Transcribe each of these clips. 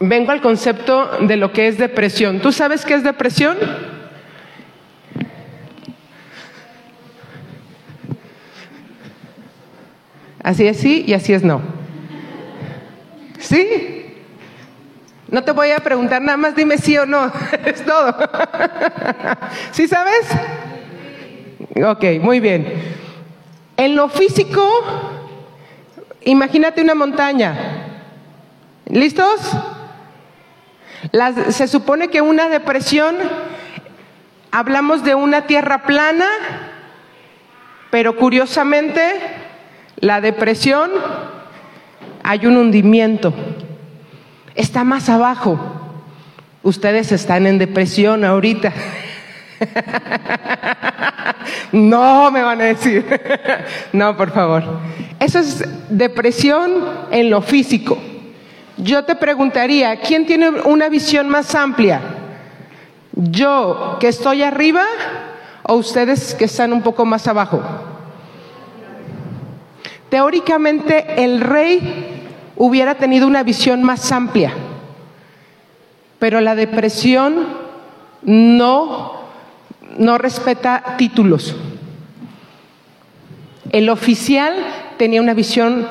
vengo al concepto de lo que es depresión. ¿Tú sabes qué es depresión? Así es sí y así es no. ¿Sí? No te voy a preguntar nada más, dime sí o no. es todo. ¿Sí sabes? Ok, muy bien. En lo físico, imagínate una montaña. ¿Listos? Se supone que una depresión, hablamos de una tierra plana, pero curiosamente la depresión hay un hundimiento, está más abajo. Ustedes están en depresión ahorita. No me van a decir. No, por favor. Eso es depresión en lo físico. Yo te preguntaría, ¿quién tiene una visión más amplia? ¿Yo que estoy arriba o ustedes que están un poco más abajo? Teóricamente el rey hubiera tenido una visión más amplia, pero la depresión no, no respeta títulos. El oficial tenía una visión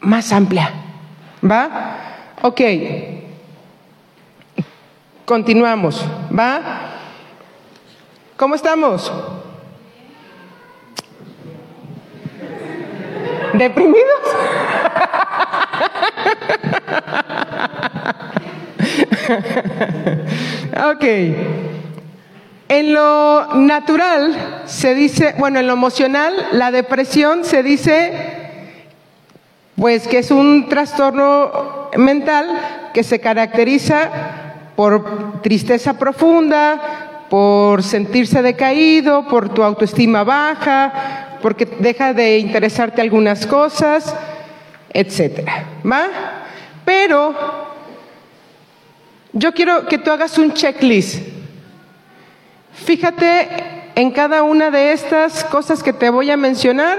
más amplia. ¿Va? Ok. Continuamos. ¿Va? ¿Cómo estamos? ¿Deprimidos? ok. En lo natural se dice, bueno, en lo emocional, la depresión se dice pues que es un trastorno mental que se caracteriza por tristeza profunda, por sentirse decaído, por tu autoestima baja, porque deja de interesarte algunas cosas, etcétera. ¿Va? Pero yo quiero que tú hagas un checklist. Fíjate en cada una de estas cosas que te voy a mencionar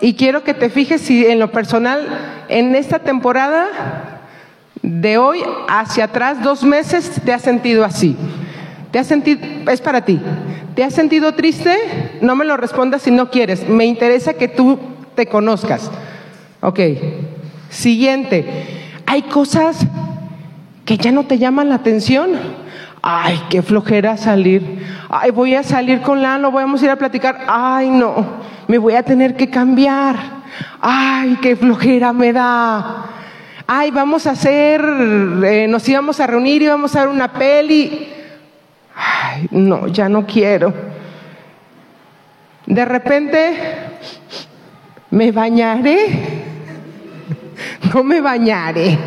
y quiero que te fijes si en lo personal, en esta temporada de hoy hacia atrás, dos meses, te has sentido así. ¿Te has sentido, es para ti, ¿te has sentido triste? No me lo respondas si no quieres. Me interesa que tú te conozcas. Ok. Siguiente. Hay cosas que ya no te llaman la atención. Ay, qué flojera salir. Ay, voy a salir con Lano, vamos a ir a platicar. Ay, no me voy a tener que cambiar. Ay, qué flojera me da. Ay, vamos a hacer, eh, nos íbamos a reunir y vamos a ver una peli. Ay, no, ya no quiero. De repente, ¿me bañaré? No me bañaré.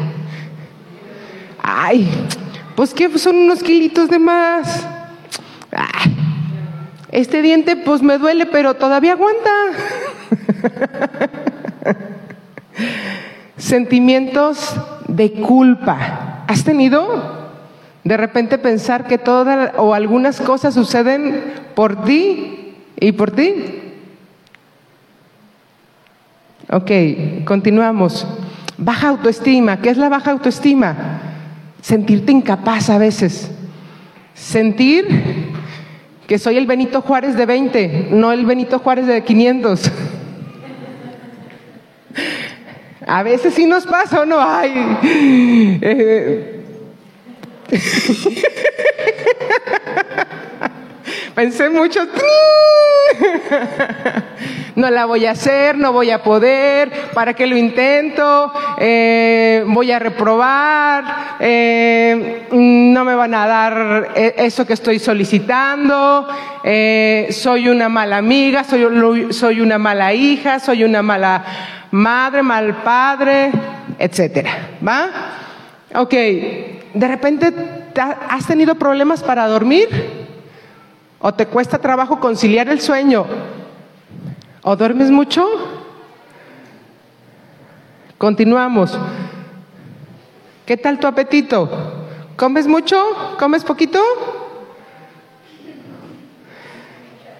Ay, pues que son unos kilitos de más. Ay, este diente pues me duele, pero todavía aguanta. Sentimientos de culpa. ¿Has tenido de repente pensar que todas o algunas cosas suceden por ti y por ti? Ok, continuamos. Baja autoestima. ¿Qué es la baja autoestima? Sentirte incapaz a veces. Sentir que soy el Benito Juárez de 20, no el Benito Juárez de 500. A veces sí nos pasa o no, ay. Eh. Pensé mucho. no la voy a hacer, no voy a poder, ¿para qué lo intento? Eh, voy a reprobar, eh, no me van a dar eh, eso que estoy solicitando, soy una mala amiga, soy, soy una mala hija, soy una mala madre, mal padre, etcétera. ¿Va? Ok, de repente has tenido problemas para dormir o te cuesta trabajo conciliar el sueño ¿O duermes mucho? Continuamos. ¿Qué tal tu apetito? ¿Comes mucho? ¿Comes poquito?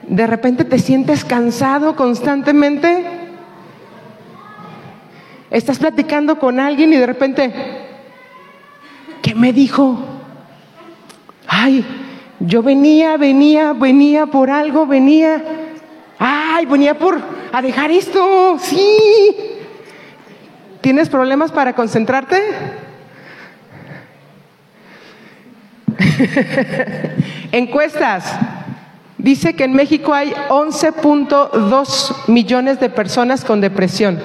De repente te sientes cansado constantemente. Estás platicando con alguien y de repente, ¿qué me dijo? Ay, yo venía, venía, venía por algo, venía. Ay, venía por a dejar esto, sí. ¿Tienes problemas para concentrarte? Encuestas. Dice que en México hay 11.2 millones de personas con depresión.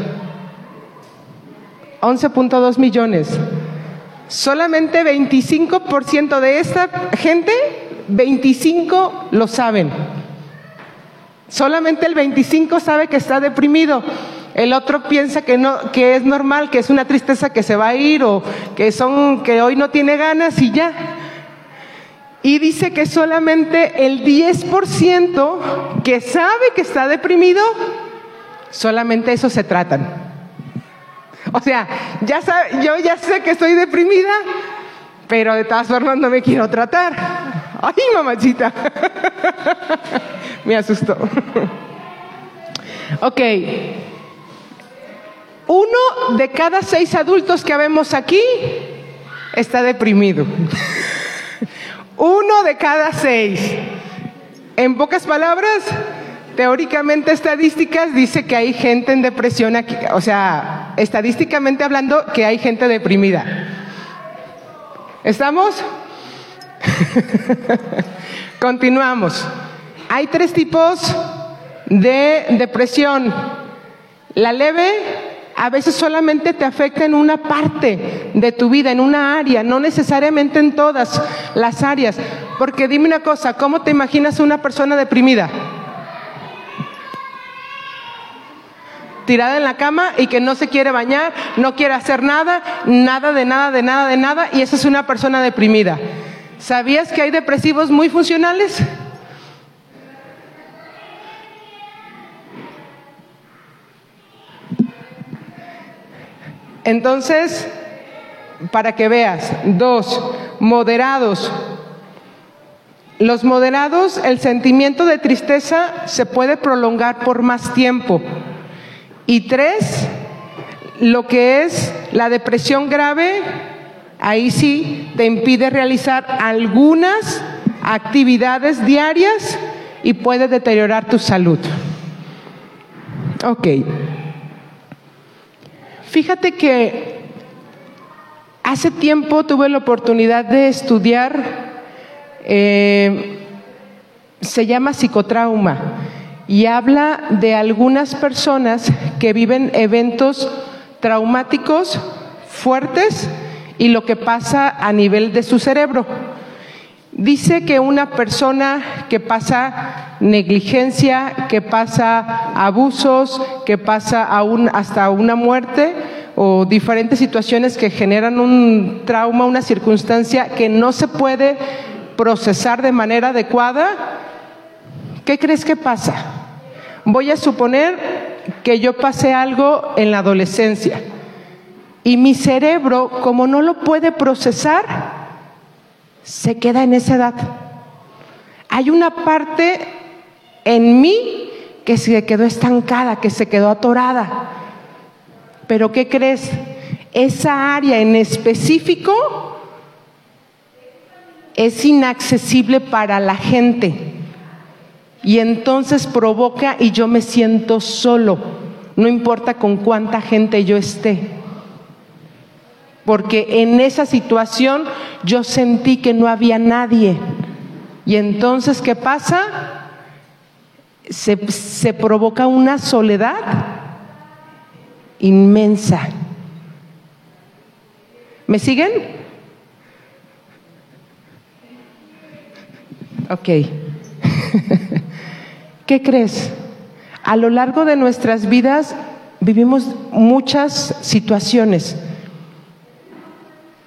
11.2 millones. Solamente 25% de esta gente, 25 lo saben. Solamente el 25 sabe que está deprimido. El otro piensa que no, que es normal, que es una tristeza que se va a ir o que son, que hoy no tiene ganas y ya. Y dice que solamente el 10% que sabe que está deprimido, solamente eso se tratan. O sea, ya yo ya sé que estoy deprimida, pero de todas formas no me quiero tratar. Ay, mamachita. me asustó. ok. Uno de cada seis adultos que vemos aquí está deprimido. Uno de cada seis. En pocas palabras, teóricamente estadísticas dice que hay gente en depresión aquí, o sea, estadísticamente hablando que hay gente deprimida. ¿Estamos? Continuamos. Hay tres tipos de depresión. La leve, a veces solamente te afecta en una parte de tu vida, en una área, no necesariamente en todas las áreas. Porque dime una cosa, ¿cómo te imaginas una persona deprimida? Tirada en la cama y que no se quiere bañar, no quiere hacer nada, nada de nada, de nada, de nada, y esa es una persona deprimida. ¿Sabías que hay depresivos muy funcionales? Entonces, para que veas, dos, moderados. Los moderados, el sentimiento de tristeza se puede prolongar por más tiempo. Y tres, lo que es la depresión grave, ahí sí te impide realizar algunas actividades diarias y puede deteriorar tu salud. Ok. Fíjate que hace tiempo tuve la oportunidad de estudiar, eh, se llama psicotrauma, y habla de algunas personas que viven eventos traumáticos fuertes y lo que pasa a nivel de su cerebro. Dice que una persona que pasa negligencia, que pasa abusos, que pasa hasta una muerte o diferentes situaciones que generan un trauma, una circunstancia que no se puede procesar de manera adecuada, ¿qué crees que pasa? Voy a suponer que yo pasé algo en la adolescencia y mi cerebro, como no lo puede procesar, se queda en esa edad. Hay una parte en mí que se quedó estancada, que se quedó atorada. Pero ¿qué crees? Esa área en específico es inaccesible para la gente. Y entonces provoca y yo me siento solo, no importa con cuánta gente yo esté. Porque en esa situación yo sentí que no había nadie. Y entonces, ¿qué pasa? se, provoca una soledad inmensa. ¿Me siguen? Ok. ¿Qué crees? A lo largo de nuestras vidas vivimos muchas situaciones.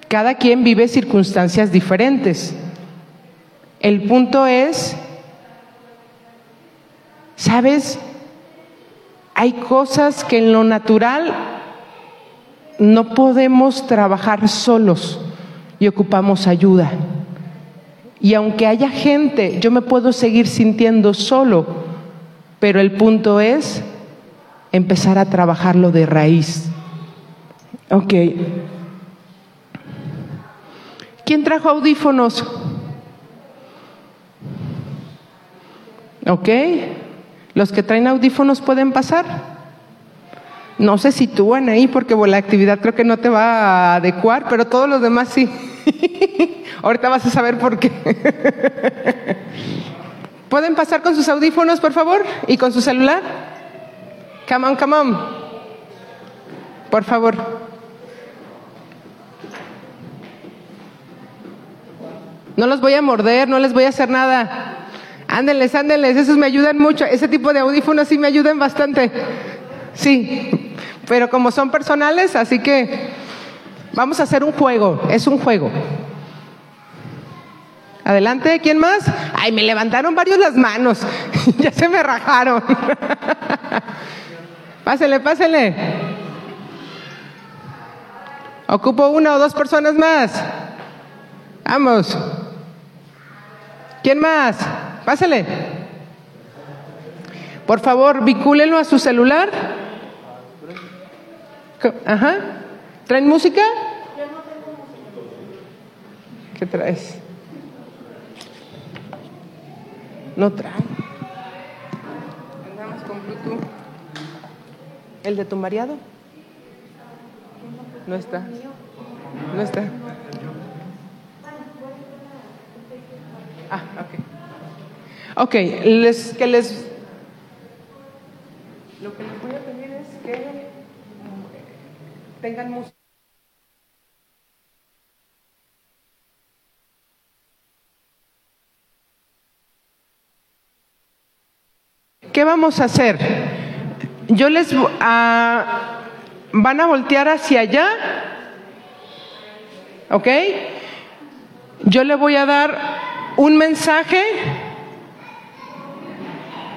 Cada quien vive circunstancias diferentes. El punto es ¿Sabes? Hay cosas que en lo natural no podemos trabajar solos y ocupamos ayuda. Y aunque haya gente, yo me puedo seguir sintiendo solo, pero el punto es empezar a trabajarlo de raíz. Ok. ¿Quién trajo audífonos? Ok. ¿Los que traen audífonos pueden pasar? No se sitúan ahí porque la actividad creo que no te va a adecuar, pero todos los demás sí. Ahorita vas a saber por qué. ¿Pueden pasar con sus audífonos, por favor? ¿Y con su celular? Come on, come on. Por favor. No los voy a morder, no les voy a hacer nada. Ándenles, ándenles, esos me ayudan mucho. Ese tipo de audífonos sí me ayudan bastante. Sí, pero como son personales, así que vamos a hacer un juego, es un juego. Adelante, ¿quién más? Ay, me levantaron varios las manos, ya se me rajaron. pásele, pásele. Ocupo una o dos personas más. Vamos. ¿Quién más? Pásale. Por favor, vicúlenlo a su celular. Ajá. ¿Traen música? ¿Qué traes? No trae. Andamos con Bluetooth. ¿El de tu mareado? No está. No está. Ah, ok. Ok, les, que les... Lo que les voy a pedir es que tengan música. ¿Qué vamos a hacer? Yo les a, van a voltear hacia allá, ¿ok? Yo le voy a dar un mensaje.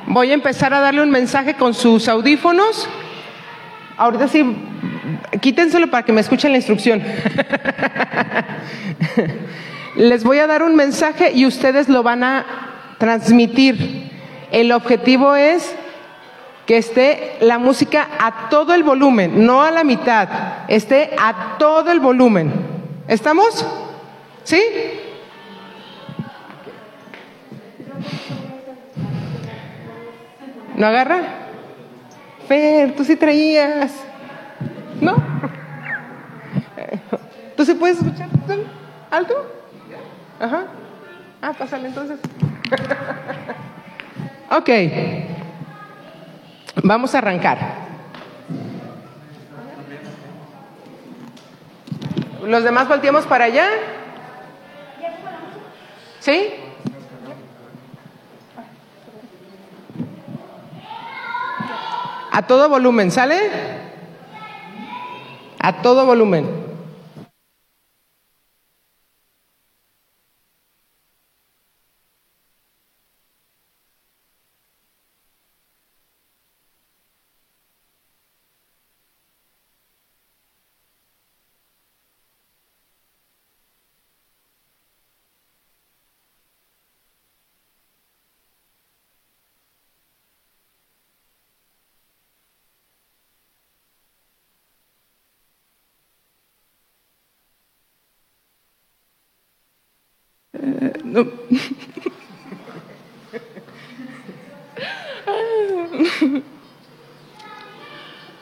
Voy a empezar a darle un mensaje con sus audífonos. Ahorita sí, quítenselo para que me escuchen la instrucción. Les voy a dar un mensaje y ustedes lo van a transmitir. El objetivo es que esté la música a todo el volumen, no a la mitad, esté a todo el volumen. ¿Estamos? ¿Sí? ¿No agarra? Fer, tú sí traías. ¿No? ¿Tú sí puedes escuchar? ¿Alto? Ajá. Ah, pásale entonces. ok. Vamos a arrancar. ¿Los demás volteamos para allá? ¿Sí? A todo volumen, ¿sale? A todo volumen. No.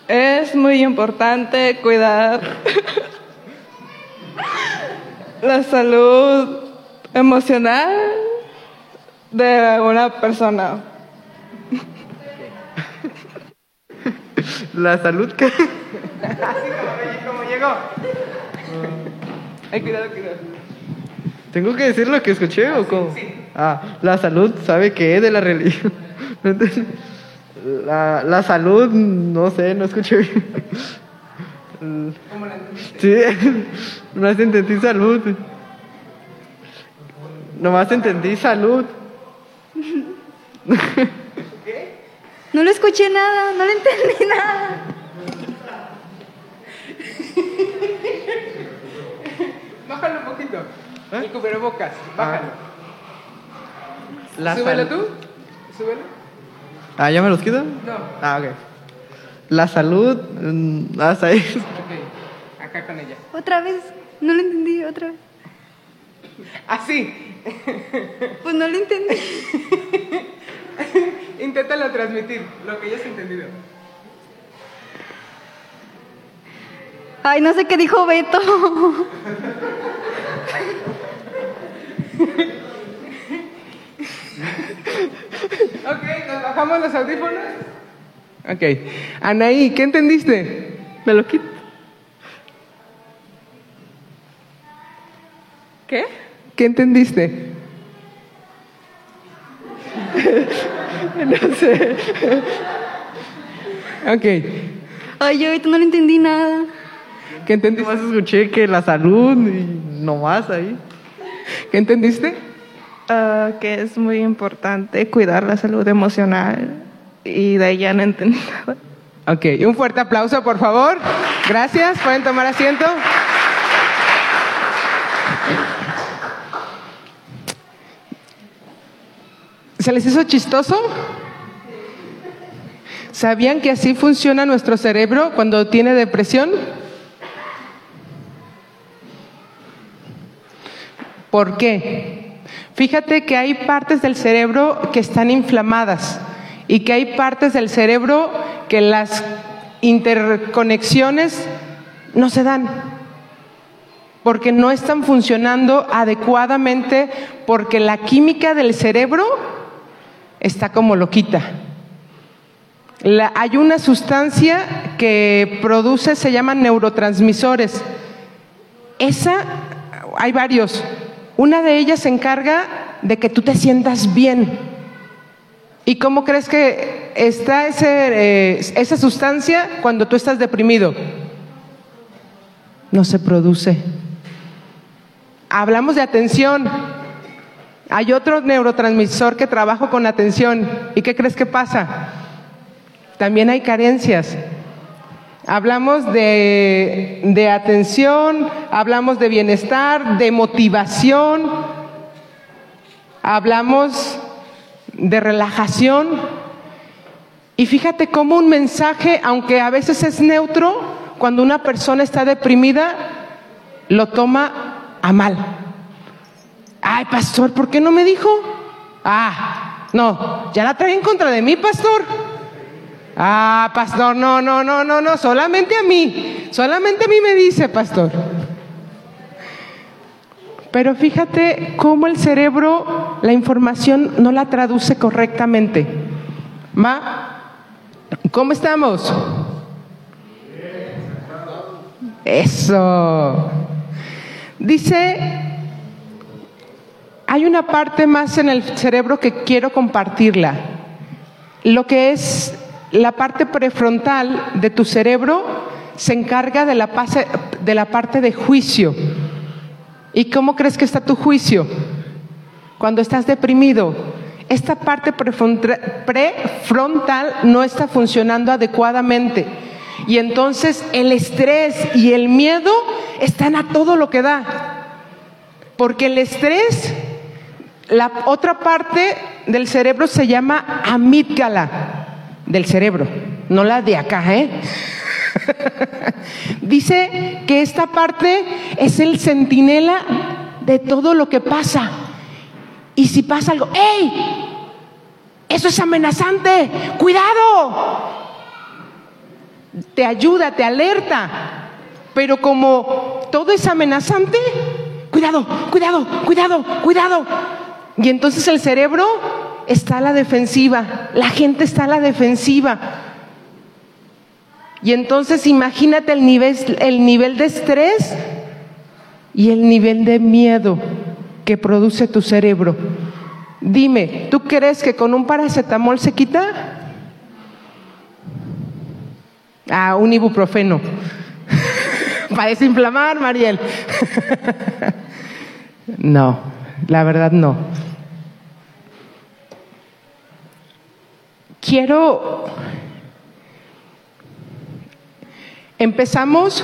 Es muy importante cuidar la salud emocional de una persona. La salud que... Así como, llegó. Ay, cuidado, cuidado. ¿Tengo que decir lo que escuché o cómo? Ah, la salud, ¿sabe qué es de la religión? La, la salud, no sé, no escuché bien. ¿Cómo la entendiste? Sí, nomás entendí salud. Nomás entendí salud. No le escuché nada, no le entendí nada. Bájalo un poquito. El cubrebocas, bájalo. La Súbelo tú. Súbelo. Ah, ¿ya me los quito? No. Ah, ok. La salud, mm, hasta ahí. Ok. acá con ella. Otra vez. No lo entendí, otra vez. Así. Pues no lo entendí. Inténtalo transmitir, lo que hayas entendido. Ay, no sé qué dijo Beto. Ok, nos bajamos los audífonos. Ok. Anaí, ¿qué entendiste? Me lo quito. ¿Qué? ¿Qué entendiste? No sé. Ok. Ay, yo ahorita no le entendí nada. ¿Qué entendiste? Nomás escuché que la salud y nomás ahí. ¿Qué entendiste? Ah, que es muy importante cuidar la salud emocional y de ahí ya no entendí nada. Ok, un fuerte aplauso, por favor. Gracias, pueden tomar asiento. ¿Se les hizo chistoso? ¿Sabían que así funciona nuestro cerebro cuando tiene depresión? ¿Por qué? Fíjate que hay partes del cerebro que están inflamadas y que hay partes del cerebro que las interconexiones no se dan porque no están funcionando adecuadamente porque la química del cerebro está como loquita. Hay una sustancia que produce, se llaman neurotransmisores. Esa, hay varios. Una de ellas se encarga de que tú te sientas bien. ¿Y cómo crees que está ese, eh, esa sustancia cuando tú estás deprimido? No se produce. Hablamos de atención. Hay otro neurotransmisor que trabaja con atención. ¿Y qué crees que pasa? También hay carencias. Hablamos de, atención, hablamos de bienestar, de motivación, hablamos de relajación. Y fíjate cómo un mensaje, aunque a veces es neutro, cuando una persona está deprimida, lo toma a mal. Ay, pastor, ¿por qué no me dijo? Ah, no, ya la trae en contra de mí, pastor. Ah, pastor, no, no, no, no, no, solamente a mí, solamente a mí me dice, pastor. Pero fíjate cómo el cerebro la información no la traduce correctamente. ¿Va? ¿Cómo estamos? Eso. Dice, hay una parte más en el cerebro que quiero compartirla. Lo que es la parte prefrontal de tu cerebro se encarga de la, parte de juicio. ¿Y cómo crees que está tu juicio? Cuando estás deprimido, esta parte prefrontal no está funcionando adecuadamente. Y entonces el estrés y el miedo están a todo lo que da. Porque el estrés, la otra parte del cerebro se llama amígdala del cerebro, no la de acá, ¿eh? Dice que esta parte es el centinela de todo lo que pasa. Y si pasa algo, ¡ey! Eso es amenazante, cuidado. Te ayuda, te alerta. Pero como todo es amenazante, cuidado, cuidado, cuidado, cuidado. Y entonces el cerebro está a la defensiva, la gente está a la defensiva. Y entonces imagínate el nivel, el nivel de estrés y el nivel de miedo que produce tu cerebro. Dime, ¿tú crees que con un paracetamol se quita? Ah, un ibuprofeno. Para desinflamar, Mariel. no, la verdad no. Quiero Empezamos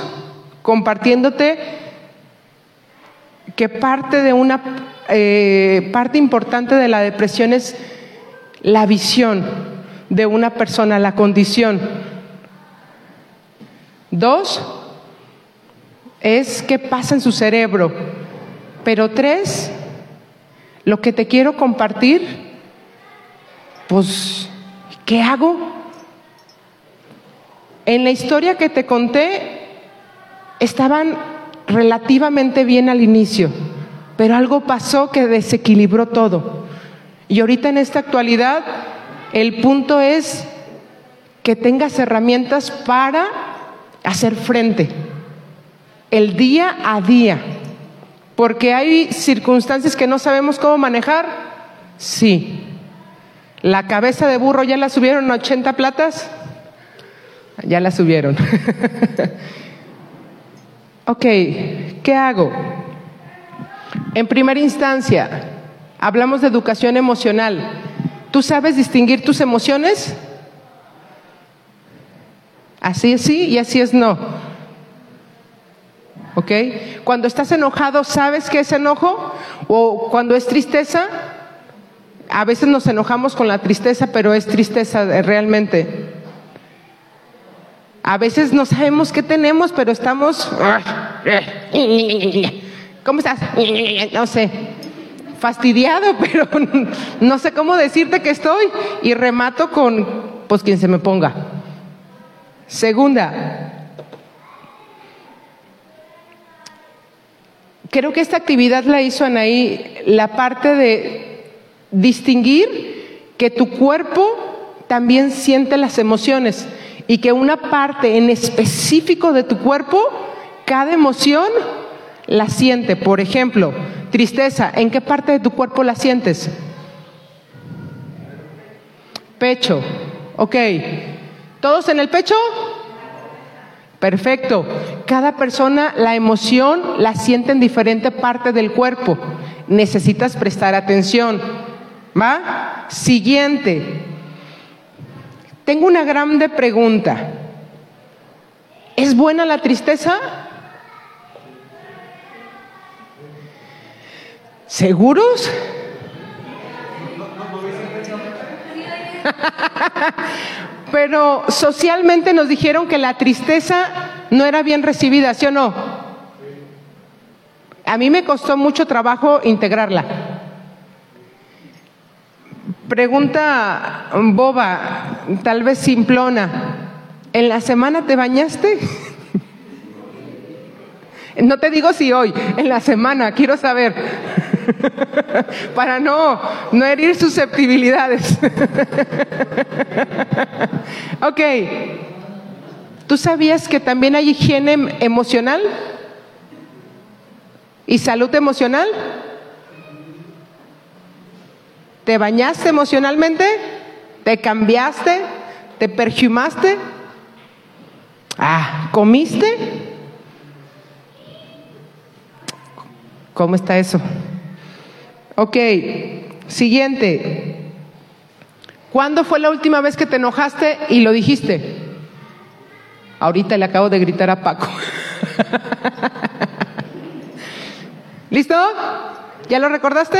compartiéndote que parte de una eh, parte importante de la depresión es la visión de una persona, la condición. Dos, es qué pasa en su cerebro. Pero tres, lo que te quiero compartir, pues, ¿qué hago? En la historia que te conté, estaban relativamente bien al inicio, pero algo pasó que desequilibró todo. Y ahorita en esta actualidad, el punto es que tengas herramientas para hacer frente el día a día. Porque hay circunstancias que no sabemos cómo manejar. Sí. La cabeza de burro ya la subieron a 80 platas. Ya la subieron. ok, ¿qué hago? En primera instancia, hablamos de educación emocional. ¿Tú sabes distinguir tus emociones? Así es sí y así es no. ¿Ok? Cuando estás enojado, ¿sabes qué es enojo? O cuando es tristeza, a veces nos enojamos con la tristeza, pero es tristeza realmente. A veces no sabemos qué tenemos, pero estamos... ¿Cómo estás? No sé. Fastidiado, pero no sé cómo decirte que estoy. Y remato con, pues quien se me ponga. Segunda, creo que esta actividad la hizo Anaí, la parte de distinguir que tu cuerpo también siente las emociones y que una parte en específico de tu cuerpo, cada emoción la siente. Por ejemplo, tristeza, ¿en qué parte de tu cuerpo la sientes? Pecho, ok. ¿Todos en el pecho? Perfecto. Cada persona la emoción la siente en diferente parte del cuerpo. Necesitas prestar atención. ¿Va? Siguiente. Tengo una grande pregunta. ¿Es buena la tristeza? ¿Seguros? Pero socialmente nos dijeron que la tristeza no era bien recibida, ¿sí o no? A mí me costó mucho trabajo integrarla. Pregunta boba, tal vez simplona. ¿En la semana te bañaste? No te digo si hoy, en la semana, quiero saber. Para no, no herir susceptibilidades. ok. ¿Tú sabías que también hay higiene emocional? ¿Y salud emocional? ¿Te bañaste emocionalmente? ¿Te cambiaste? ¿Te perfumaste? Ah, ¿comiste? ¿Cómo está eso? Ok, siguiente. ¿Cuándo fue la última vez que te enojaste y lo dijiste? Ahorita le acabo de gritar a Paco. ¿Listo? ¿Ya lo recordaste?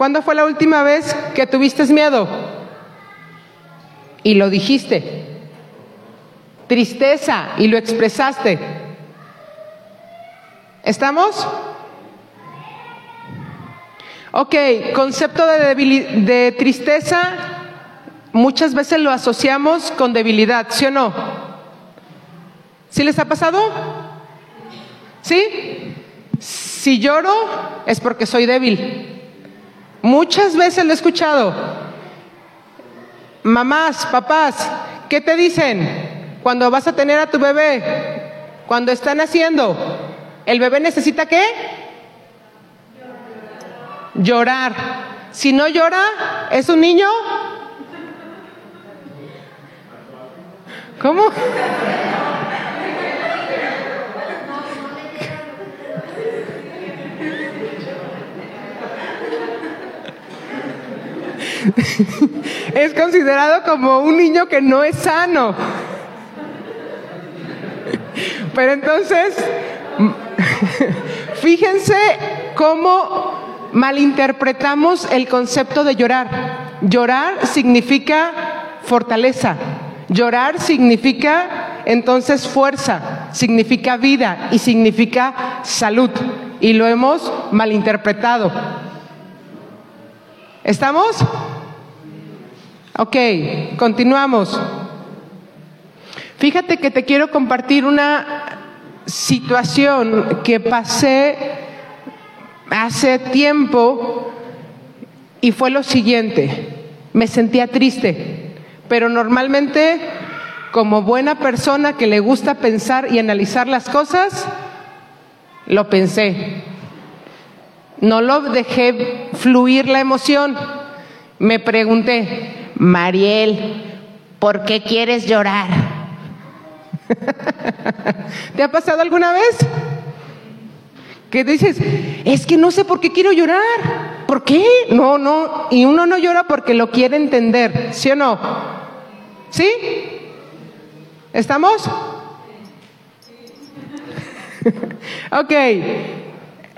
¿Cuándo fue la última vez que tuviste miedo? Y lo dijiste. Tristeza y lo expresaste. ¿Estamos? Ok, concepto de, de tristeza muchas veces lo asociamos con debilidad, ¿sí o no? ¿Sí les ha pasado? ¿Sí? Si lloro es porque soy débil. Muchas veces lo he escuchado. Mamás, papás, ¿qué te dicen cuando vas a tener a tu bebé? Cuando están haciendo, ¿el bebé necesita qué? llorar. Si no llora, ¿es un niño? ¿Cómo? es considerado como un niño que no es sano. Pero entonces, fíjense cómo malinterpretamos el concepto de llorar. Llorar significa fortaleza. Llorar significa entonces fuerza. significa vida y significa salud. Y lo hemos malinterpretado. ¿Estamos? Ok, continuamos. Fíjate que te quiero compartir una situación que pasé hace tiempo y fue lo siguiente. Me sentía triste, pero normalmente como buena persona que le gusta pensar y analizar las cosas, lo pensé. No lo dejé fluir la emoción. Me pregunté, Mariel, ¿por qué quieres llorar? ¿Te ha pasado alguna vez? Que dices, es que no sé por qué quiero llorar. ¿Por qué? No, no. Y uno no llora porque lo quiere entender, ¿sí o no? ¿Sí? ¿Estamos? ok.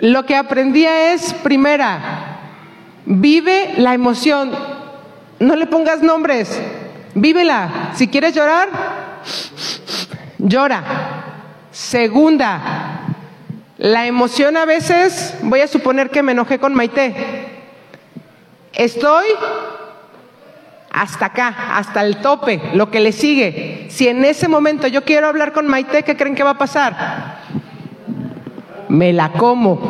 Lo que aprendía es, primera, vive la emoción. No le pongas nombres. Vívela. Si quieres llorar, llora. Segunda, la emoción a veces, voy a suponer que me enojé con Maite. Estoy hasta acá, hasta el tope, lo que le sigue. Si en ese momento yo quiero hablar con Maite, ¿qué creen que va a pasar? Me la como.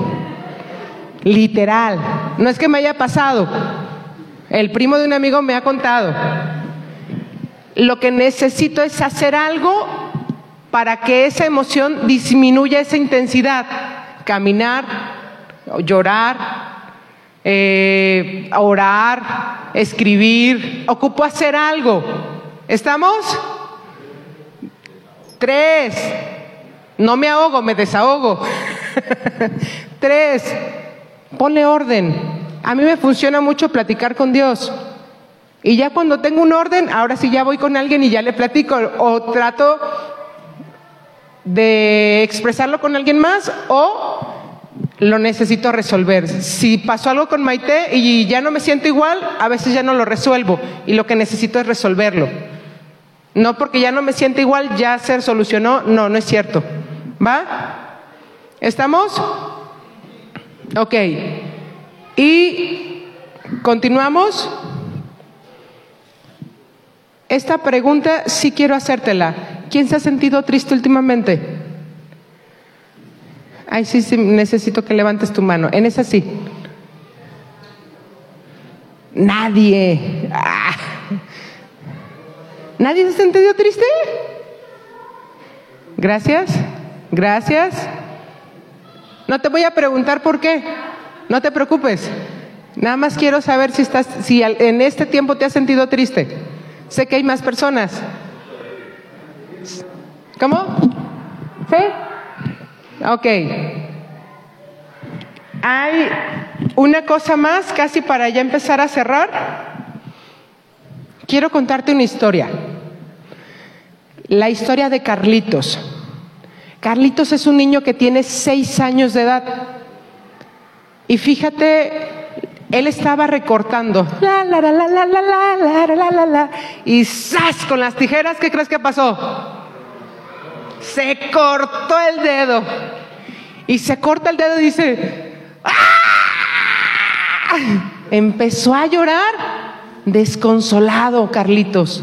Literal. No es que me haya pasado. El primo de un amigo me ha contado. Lo que necesito es hacer algo para que esa emoción disminuya esa intensidad. Caminar, llorar, eh, orar, escribir. Ocupo hacer algo. ¿Estamos? Tres. No me ahogo, me desahogo. Tres. Ponle orden. A mí me funciona mucho platicar con Dios. Y ya cuando tengo un orden, ahora sí ya voy con alguien y ya le platico o trato de expresarlo con alguien más o lo necesito resolver. Si pasó algo con Maite y ya no me siento igual, a veces ya no lo resuelvo y lo que necesito es resolverlo. No porque ya no me siento igual, ya se solucionó, no, no es cierto. ¿Va? ¿Estamos? Ok. Y continuamos. Esta pregunta sí quiero hacértela. ¿Quién se ha sentido triste últimamente? Ay, sí, sí, necesito que levantes tu mano. En esa sí. Nadie. Ah. ¿Nadie se ha sentido triste? Gracias. Gracias. No te voy a preguntar por qué. No te preocupes. Nada más quiero saber si estás, si en este tiempo te has sentido triste. Sé que hay más personas. ¿Cómo? ¿Sí? Ok. Hay una cosa más, casi para ya empezar a cerrar. Quiero contarte una historia. La historia de Carlitos. Carlitos es un niño que tiene seis años de edad. Y fíjate, él estaba recortando. La, la, la, la, la, la, la, la, la, la, Y ¡zas! Con las tijeras, ¿qué crees que pasó? Se cortó el dedo. Y se corta el dedo y dice, ¡Ah! Empezó a llorar desconsolado, Carlitos.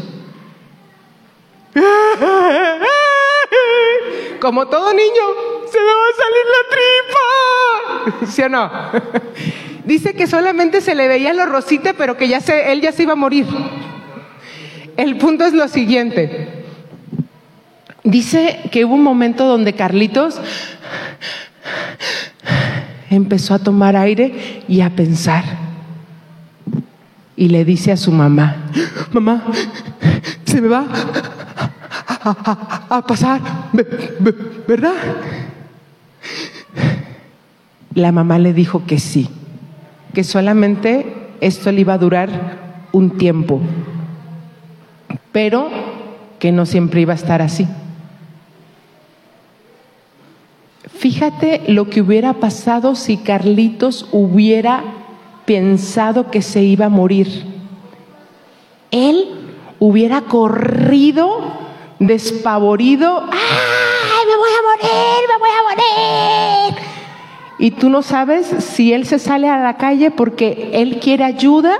Como todo niño, se me va a salir la tripa. ¿Sí o no? Dice que solamente se le veía lo rosita, pero que ya se, él ya se iba a morir. El punto es lo siguiente. Dice que hubo un momento donde Carlitos empezó a tomar aire y a pensar. Y le dice a su mamá, mamá, se me va a, a, a pasar, ¿verdad? La mamá le dijo que sí, que solamente esto le iba a durar un tiempo, pero que no siempre iba a estar así. Fíjate lo que hubiera pasado si Carlitos hubiera pensado que se iba a morir. Él hubiera corrido despavorido, ¡ay, me voy a morir, me voy a morir. Y tú no sabes si él se sale a la calle porque él quiere ayuda.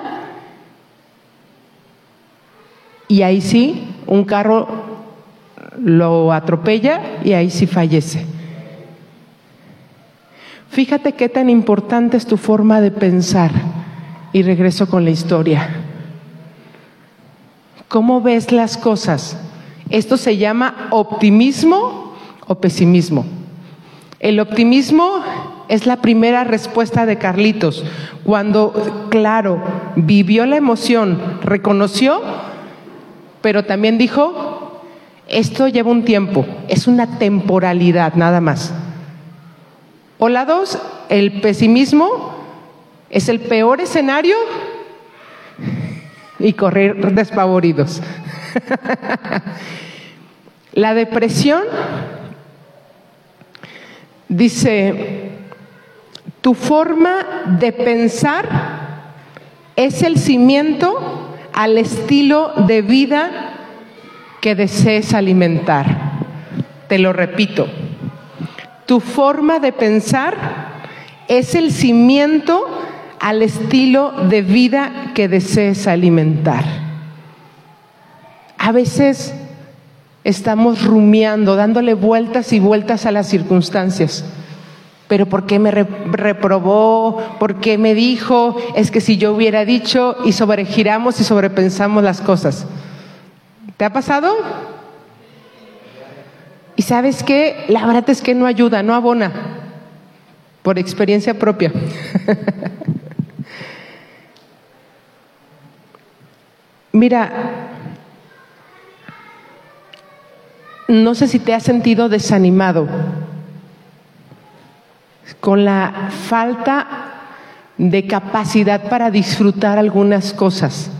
Y ahí sí, un carro lo atropella y ahí sí fallece. Fíjate qué tan importante es tu forma de pensar. Y regreso con la historia. ¿Cómo ves las cosas? Esto se llama optimismo o pesimismo. El optimismo es la primera respuesta de Carlitos. Cuando, claro, vivió la emoción, reconoció, pero también dijo, esto lleva un tiempo, es una temporalidad nada más. O la dos, el pesimismo es el peor escenario y correr despavoridos. la depresión dice, tu forma de pensar es el cimiento al estilo de vida que desees alimentar. Te lo repito, tu forma de pensar es el cimiento al estilo de vida que desees alimentar. A veces estamos rumiando, dándole vueltas y vueltas a las circunstancias. Pero ¿por qué me reprobó? ¿Por qué me dijo? Es que si yo hubiera dicho y sobregiramos y sobrepensamos las cosas. ¿Te ha pasado? Y sabes qué? La verdad es que no ayuda, no abona, por experiencia propia. Mira, no sé si te has sentido desanimado con la falta de capacidad para disfrutar algunas cosas,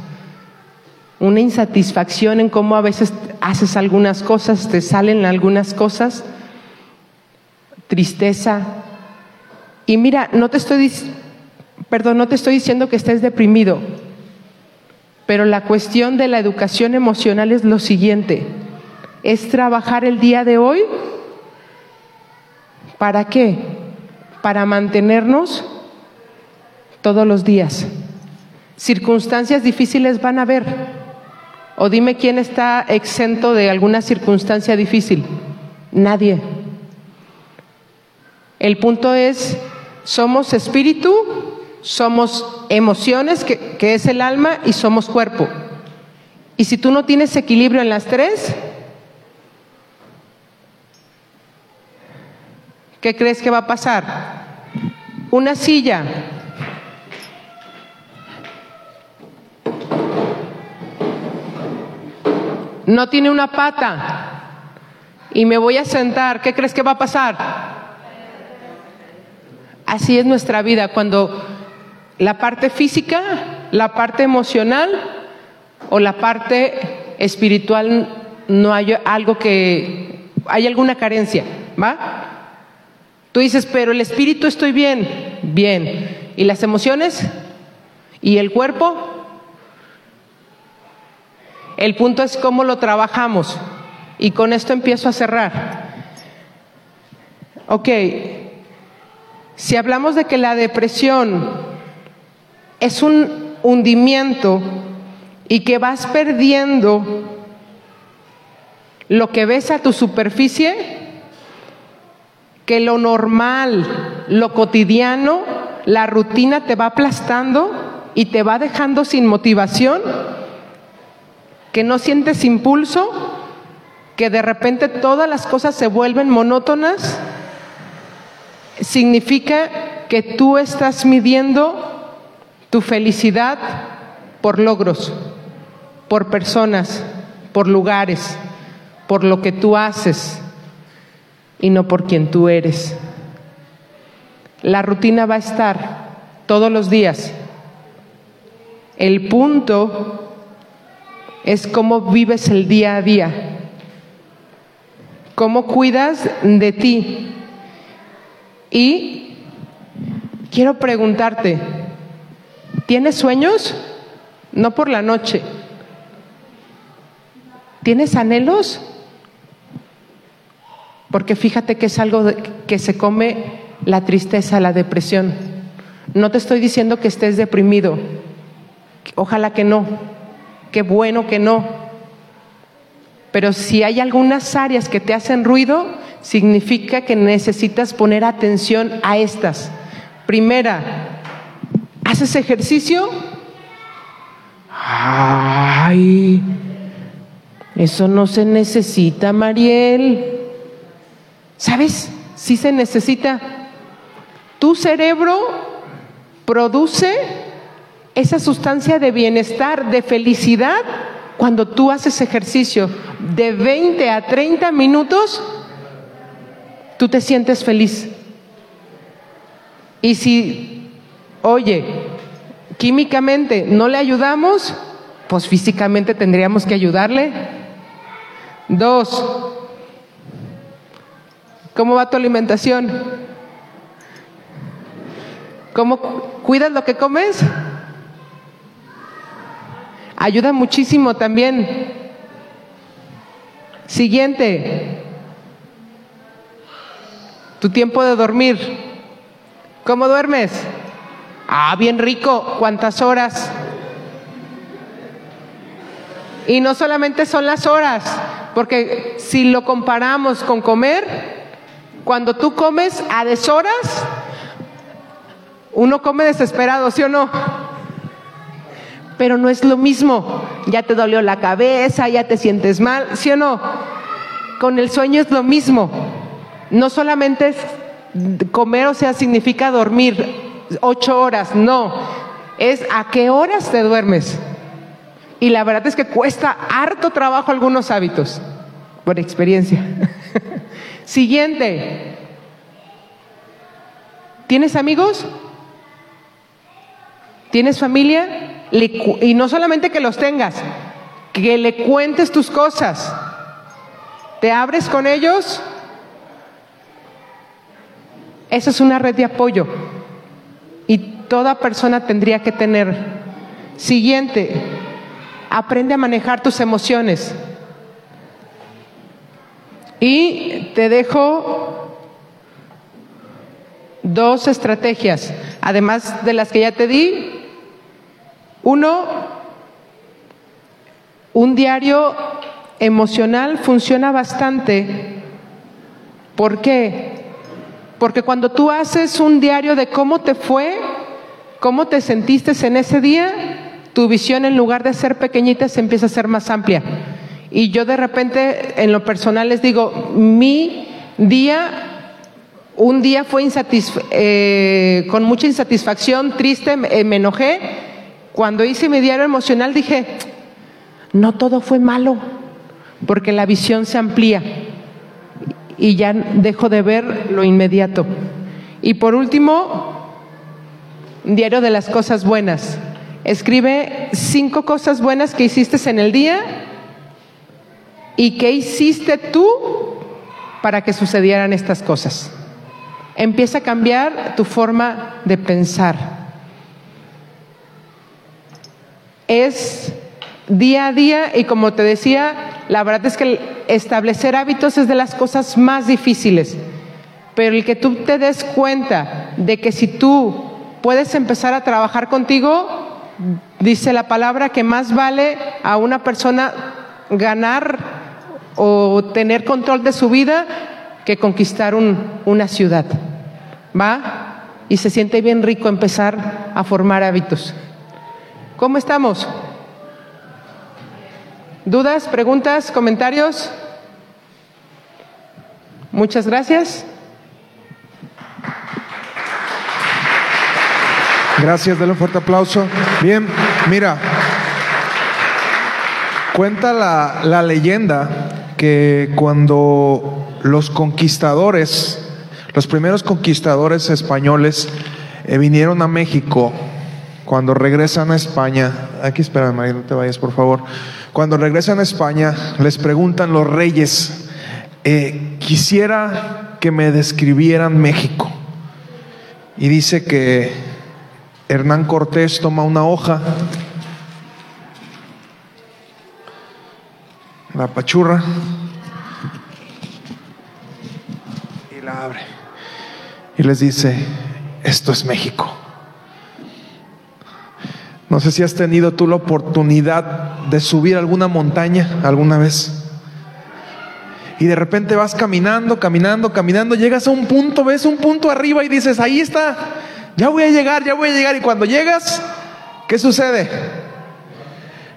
una insatisfacción en cómo a veces haces algunas cosas, te salen algunas cosas, tristeza. Y mira, no te estoy, perdón, no te estoy diciendo que estés deprimido, pero la cuestión de la educación emocional es lo siguiente, es trabajar el día de hoy. ¿Para qué? Para mantenernos todos los días. Circunstancias difíciles van a haber. O dime quién está exento de alguna circunstancia difícil. Nadie. El punto es, somos espíritu, somos emociones, que, que, es el alma, y somos cuerpo. Y si tú no tienes equilibrio en las tres, ¿qué crees que va a pasar? Una silla. No tiene una pata. Y me voy a sentar. ¿Qué crees que va a pasar? Así es nuestra vida. Cuando la parte física, la parte emocional o la parte espiritual no hay algo que hay alguna carencia, ¿va? Tú dices, pero el espíritu estoy bien, bien. ¿Y las emociones? ¿Y el cuerpo? El punto es cómo lo trabajamos. Y con esto empiezo a cerrar. Ok, si hablamos de que la depresión es un hundimiento y que vas perdiendo lo que ves a tu superficie, que lo normal, lo cotidiano, la rutina te va aplastando y te va dejando sin motivación, que no sientes impulso, que de repente todas las cosas se vuelven monótonas, significa que tú estás midiendo tu felicidad por logros, por personas, por lugares, por lo que tú haces y no por quien tú eres. La rutina va a estar todos los días. El punto es cómo vives el día a día, cómo cuidas de ti. Y quiero preguntarte, ¿tienes sueños? No por la noche. ¿Tienes anhelos? Porque fíjate que es algo que se come la tristeza, la depresión. No te estoy diciendo que estés deprimido. Ojalá que no. Qué bueno que no. Pero si hay algunas áreas que te hacen ruido, significa que necesitas poner atención a estas. Primera, ¿haces ejercicio? Ay, eso no se necesita, Mariel. ¿Sabes? Sí se necesita. Tu cerebro produce esa sustancia de bienestar, de felicidad, cuando tú haces ejercicio de 20 a 30 minutos, tú te sientes feliz. Y si, oye, químicamente no le ayudamos, pues físicamente tendríamos que ayudarle. Dos, ¿cómo va tu alimentación? ¿Cómo cu- cuidas lo que comes? Ayuda muchísimo también. Siguiente. Tu tiempo de dormir. ¿Cómo duermes? Ah, bien rico. ¿Cuántas horas? Y no solamente son las horas, porque si lo comparamos con comer, cuando tú comes a deshoras, uno come desesperado, ¿sí o no? Pero no es lo mismo. Ya te dolió la cabeza, ya te sientes mal, ¿sí o no? Con el sueño es lo mismo. No solamente es comer, o sea, significa dormir ocho horas, no. Es a qué horas te duermes. Y la verdad es que cuesta harto trabajo algunos hábitos, por experiencia. Siguiente. ¿Tienes amigos? ¿Tienes familia? Y no solamente que los tengas, que le cuentes tus cosas. ¿Te abres con ellos? Esa es una red de apoyo. Y toda persona tendría que tener. Siguiente, aprende a manejar tus emociones. Y te dejo dos estrategias, además de las que ya te di. Uno, un diario emocional funciona bastante. ¿Por qué? Porque cuando tú haces un diario de cómo te fue, cómo te sentiste en ese día, tu visión en lugar de ser pequeñita se empieza a ser más amplia. Y yo de repente en lo personal les digo, mi día, un día fue eh, con mucha insatisfacción, triste, me, eh, me enojé. Cuando hice mi diario emocional dije, no todo fue malo, porque la visión se amplía y ya dejo de ver lo inmediato. Y por último, diario de las cosas buenas. Escribe cinco cosas buenas que hiciste en el día y qué hiciste tú para que sucedieran estas cosas. Empieza a cambiar tu forma de pensar. Es día a día y como te decía, la verdad es que establecer hábitos es de las cosas más difíciles. Pero el que tú te des cuenta de que si tú puedes empezar a trabajar contigo, dice la palabra que más vale a una persona ganar o tener control de su vida que conquistar un- una ciudad. ¿Va? Y se siente bien rico empezar a formar hábitos. ¿Cómo estamos? ¿Dudas, preguntas, comentarios? Muchas gracias. Gracias, denle un fuerte aplauso. Bien, mira, cuenta la, la leyenda que cuando los conquistadores, los primeros conquistadores españoles eh, vinieron a México, cuando regresan a España, aquí espérame, María, no te vayas, por favor. Cuando regresan a España, les preguntan los reyes, eh, quisiera que me describieran México. Y dice que Hernán Cortés toma una hoja, la pachurra, la abre y les dice, esto es México. No sé si has tenido tú la oportunidad de subir alguna montaña alguna vez. Y de repente vas caminando, caminando, caminando, llegas a un punto, ves un punto arriba y dices, ahí está, ya voy a llegar, ya voy a llegar. Y cuando llegas, ¿qué sucede?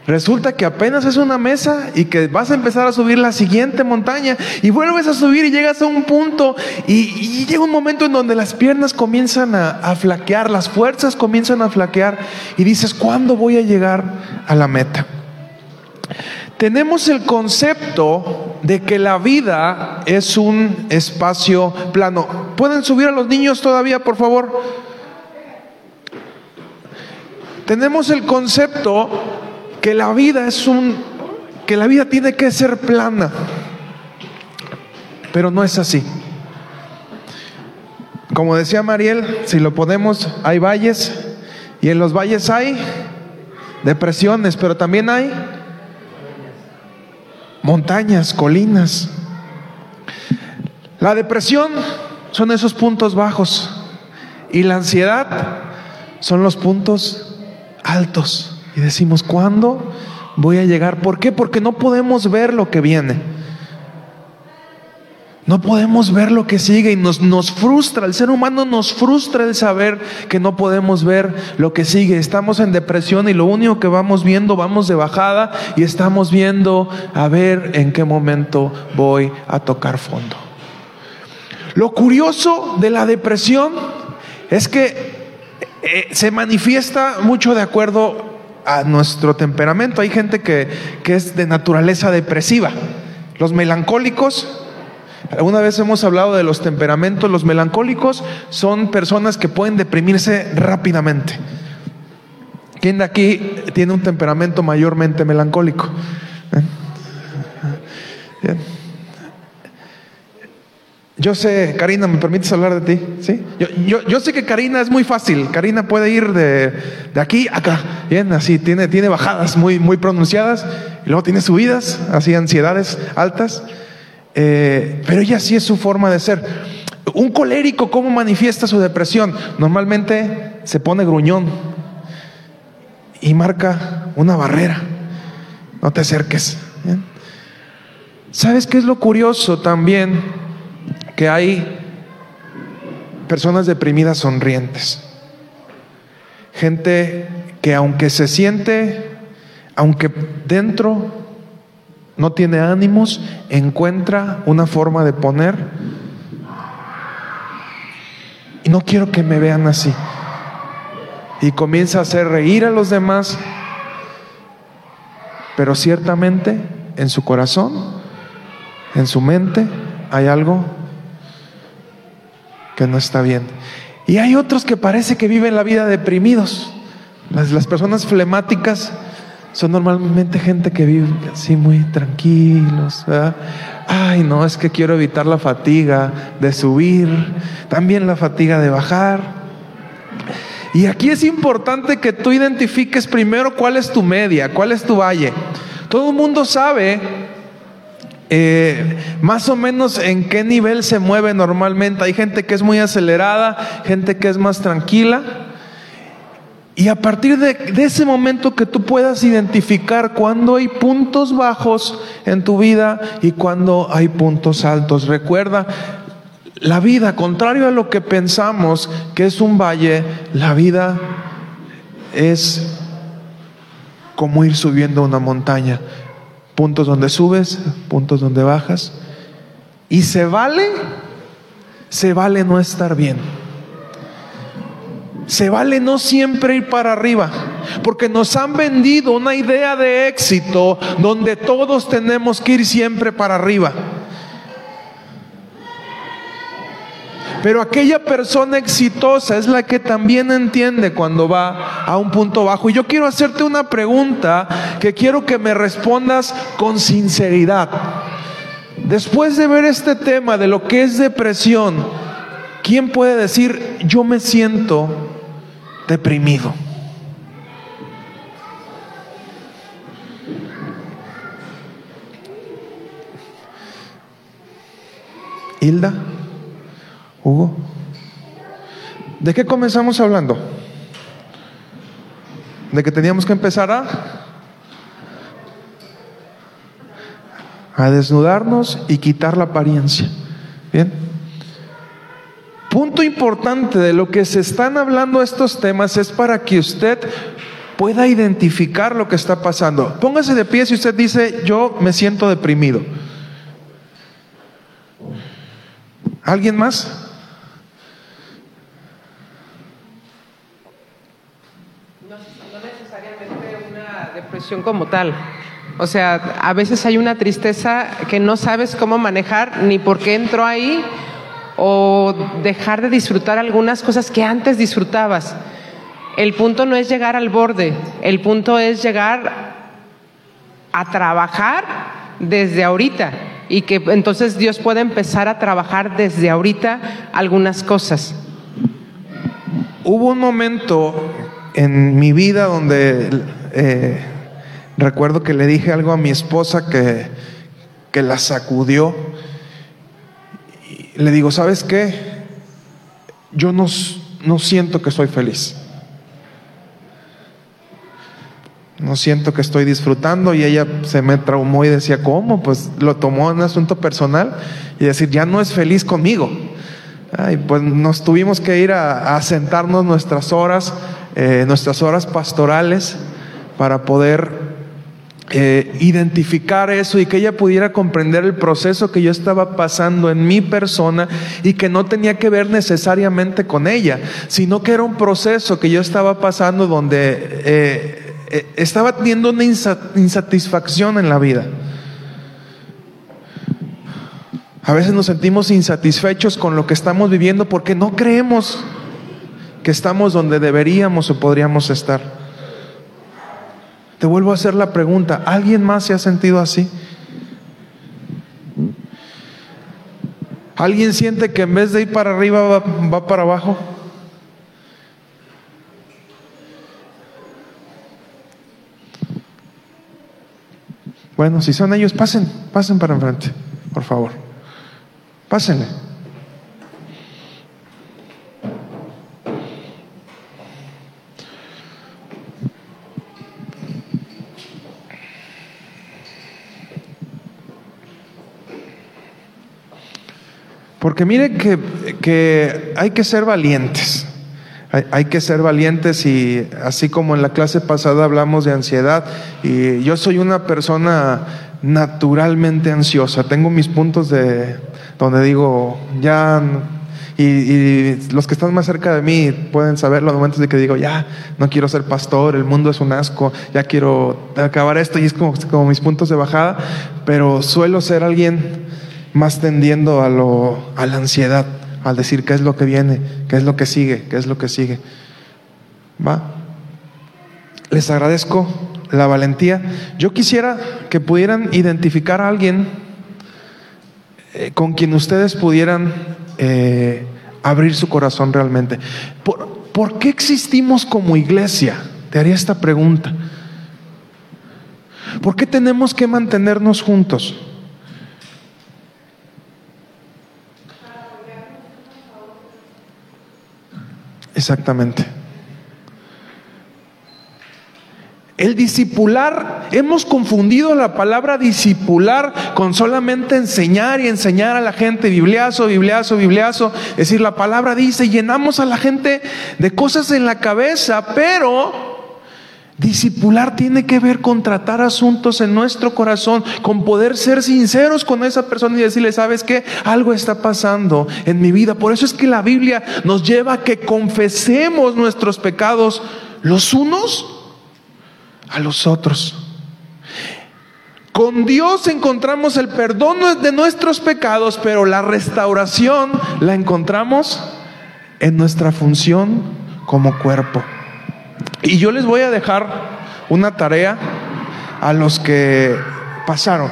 Resulta que apenas es una mesa y que vas a empezar a subir la siguiente montaña y vuelves a subir y llegas a un punto y, llega un momento en donde las piernas comienzan a, a, flaquear, las fuerzas comienzan a flaquear y dices, ¿cuándo voy a llegar a la meta? Tenemos el concepto de que la vida es un espacio plano. ¿Pueden subir a los niños todavía, por favor? Tenemos el concepto que la vida es un que la vida tiene que ser plana. Pero no es así. Como decía Mariel, si lo ponemos, hay valles y en los valles hay depresiones, pero también hay montañas, colinas. La depresión son esos puntos bajos y la ansiedad son los puntos altos. Y decimos, ¿cuándo voy a llegar? ¿Por qué? Porque no podemos ver lo que viene. No podemos ver lo que sigue y nos, nos frustra, el ser humano nos frustra el saber que no podemos ver lo que sigue. Estamos en depresión y lo único que vamos viendo, vamos de bajada y estamos viendo a ver en qué momento voy a tocar fondo. Lo curioso de la depresión es que eh, se manifiesta mucho de acuerdo a nuestro temperamento. Hay gente que, que es de naturaleza depresiva. Los melancólicos, Alguna vez hemos hablado de los temperamentos. Los melancólicos son personas que pueden deprimirse rápidamente. ¿Quién de aquí tiene un temperamento mayormente melancólico? ¿Eh? Bien. Yo sé, Karina, ¿me permites hablar de ti? ¿Sí? Yo, yo, yo, sé que Karina es muy fácil. Karina puede ir de, de, aquí a acá. Bien, así, tiene, tiene bajadas muy, muy pronunciadas. Y luego tiene subidas, así, ansiedades altas. Eh, pero ella sí es su forma de ser. Un colérico, ¿cómo manifiesta su depresión? Normalmente se pone gruñón y marca una barrera. No te acerques. ¿Sabes qué es lo curioso también? Que hay personas deprimidas sonrientes. Gente que aunque se siente, aunque dentro no tiene ánimos, encuentra una forma de poner. Y no quiero que me vean así. Y comienza a hacer reír a los demás, pero ciertamente en su corazón, en su mente, hay algo que no está bien. Y hay otros que parece que viven la vida deprimidos. Las, las personas flemáticas son normalmente gente que vive así muy tranquilos. ¿verdad? Ay, no, es que quiero evitar la fatiga de subir, también la fatiga de bajar. Y aquí es importante que tú identifiques primero cuál es tu media, cuál es tu valle. Todo el mundo sabe eh, más o menos en qué nivel se mueve normalmente. Hay gente que es muy acelerada, gente que es más tranquila. Y a partir de, de, ese momento que tú puedas identificar cuando hay puntos bajos en tu vida y cuando hay puntos altos. Recuerda, la vida, contrario a lo que pensamos que es un valle, la vida es como ir subiendo una montaña. Puntos donde subes, puntos donde bajas. Y se vale, se vale no estar bien. Se vale no siempre ir para arriba, porque nos han vendido una idea de éxito donde todos tenemos que ir siempre para arriba. Pero aquella persona exitosa es la que también entiende cuando va a un punto bajo. Y yo quiero hacerte una pregunta que quiero que me respondas con sinceridad. Después de ver este tema de lo que es depresión, ¿quién puede decir, yo me siento deprimido? Hilda. Hugo. ¿De qué comenzamos hablando? De que teníamos que empezar a desnudarnos y quitar la apariencia. Bien. Punto importante de lo que se están hablando estos temas es para que usted pueda identificar lo que está pasando. Póngase de pie si usted dice, yo me siento deprimido. ¿Alguien más? No, no necesariamente como tal. O sea, a veces hay una tristeza que no sabes cómo manejar ni por qué entró ahí o dejar de disfrutar algunas cosas que antes disfrutabas. El punto no es llegar al borde, el punto es llegar a trabajar desde ahorita y que entonces Dios pueda empezar a trabajar desde ahorita algunas cosas. Hubo un momento en mi vida donde eh, recuerdo que le dije algo a mi esposa que, que la sacudió. Y le digo, ¿sabes qué? Yo no, no siento que soy feliz. No siento que estoy disfrutando y ella se me traumó y decía, ¿cómo? Pues lo tomó en un asunto personal y decir, ya no es feliz conmigo. Ay, pues nos tuvimos que ir a, a sentarnos nuestras horas, eh, nuestras horas pastorales para poder eh, identificar eso y que ella pudiera comprender el proceso que yo estaba pasando en mi persona y que no tenía que ver necesariamente con ella, sino que era un proceso que yo estaba pasando donde eh, eh, estaba teniendo una insatisfacción en la vida. A veces nos sentimos insatisfechos con lo que estamos viviendo porque no creemos que estamos donde deberíamos o podríamos estar. Te vuelvo a hacer la pregunta, ¿alguien más se ha sentido así? ¿Alguien siente que en vez de ir para arriba va, para abajo? Bueno, si son ellos, pasen, pasen para enfrente, por favor. Pásenle. Porque mire que, que hay que ser valientes. Hay, que ser valientes y así como en la clase pasada hablamos de ansiedad y yo soy una persona naturalmente ansiosa. Tengo mis puntos de donde digo, ya y, y, los que están más cerca de mí pueden saberlo en momentos de que digo, ya, no quiero ser pastor, el mundo es un asco, ya quiero acabar esto y es como, como mis puntos de bajada, pero suelo ser alguien más tendiendo a, lo, a la ansiedad, al decir qué es lo que viene, qué es lo que sigue, qué es lo que sigue. ¿Va? Les agradezco la valentía. Yo quisiera que pudieran identificar a alguien eh, con quien ustedes pudieran eh, abrir su corazón realmente. ¿Por, ¿Por qué existimos como iglesia? Te haría esta pregunta. ¿Por qué tenemos que mantenernos juntos? Exactamente. El discipular, hemos confundido la palabra discipular con solamente enseñar y enseñar a la gente, bibliazo, bibliazo, bibliazo. Es decir, la palabra dice, llenamos a la gente de cosas en la cabeza, pero Discipular tiene que ver con tratar asuntos en nuestro corazón, con poder ser sinceros con esa persona y decirle, ¿sabes qué? Algo está pasando en mi vida. Por eso es que la Biblia nos lleva a que confesemos nuestros pecados los unos a los otros. Con Dios encontramos el perdón de nuestros pecados, pero la restauración la encontramos en nuestra función como cuerpo. Y yo les voy a dejar una tarea a los que pasaron.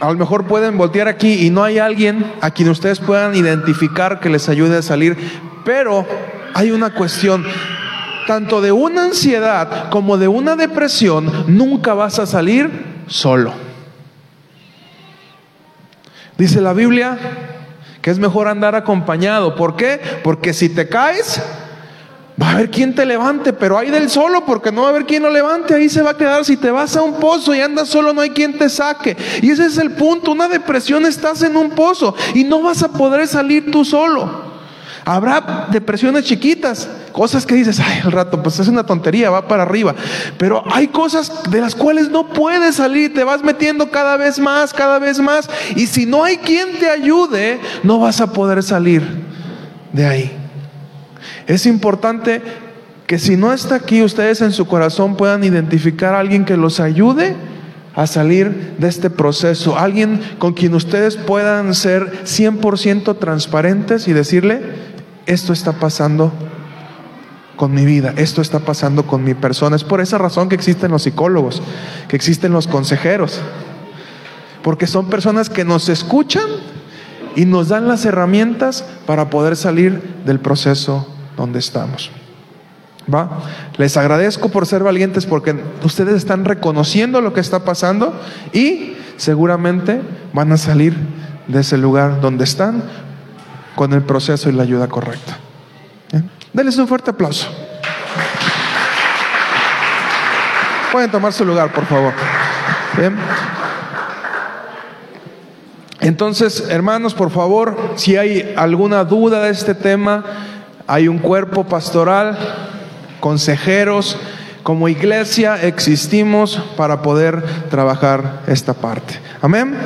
A lo mejor pueden voltear aquí y no hay alguien a quien ustedes puedan identificar que les ayude a salir, pero hay una cuestión. Tanto de una ansiedad como de una depresión, nunca vas a salir solo. Dice la Biblia que es mejor andar acompañado. ¿Por qué? Porque si te caes, va a haber quien te levante, pero hay del solo porque no va a haber quien lo levante, ahí se va a quedar. Si te vas a un pozo y andas solo, no hay quien te saque. Y ese es el punto, una depresión estás en un pozo y no vas a poder salir tú solo. Habrá depresiones chiquitas, cosas que dices, ay, el rato, pues es una tontería, va para arriba. Pero hay cosas de las cuales no puedes salir, te vas metiendo cada vez más, cada vez más. Y si no hay quien te ayude, no vas a poder salir de ahí. Es importante que si no está aquí, ustedes en su corazón puedan identificar a alguien que los ayude a salir de este proceso, alguien con quien ustedes puedan ser 100% transparentes y decirle, esto está pasando con mi vida, esto está pasando con mi persona. Es por esa razón que existen los psicólogos, que existen los consejeros, porque son personas que nos escuchan y nos dan las herramientas para poder salir del proceso donde estamos. ¿Va? Les agradezco por ser valientes porque ustedes están reconociendo lo que está pasando y seguramente van a salir de ese lugar donde están con el proceso y la ayuda correcta. Denles un fuerte aplauso. Pueden tomar su lugar, por favor. Entonces, hermanos, por favor, si hay alguna duda de este tema, hay un cuerpo pastoral, consejeros, como iglesia existimos para poder trabajar esta parte. Amén.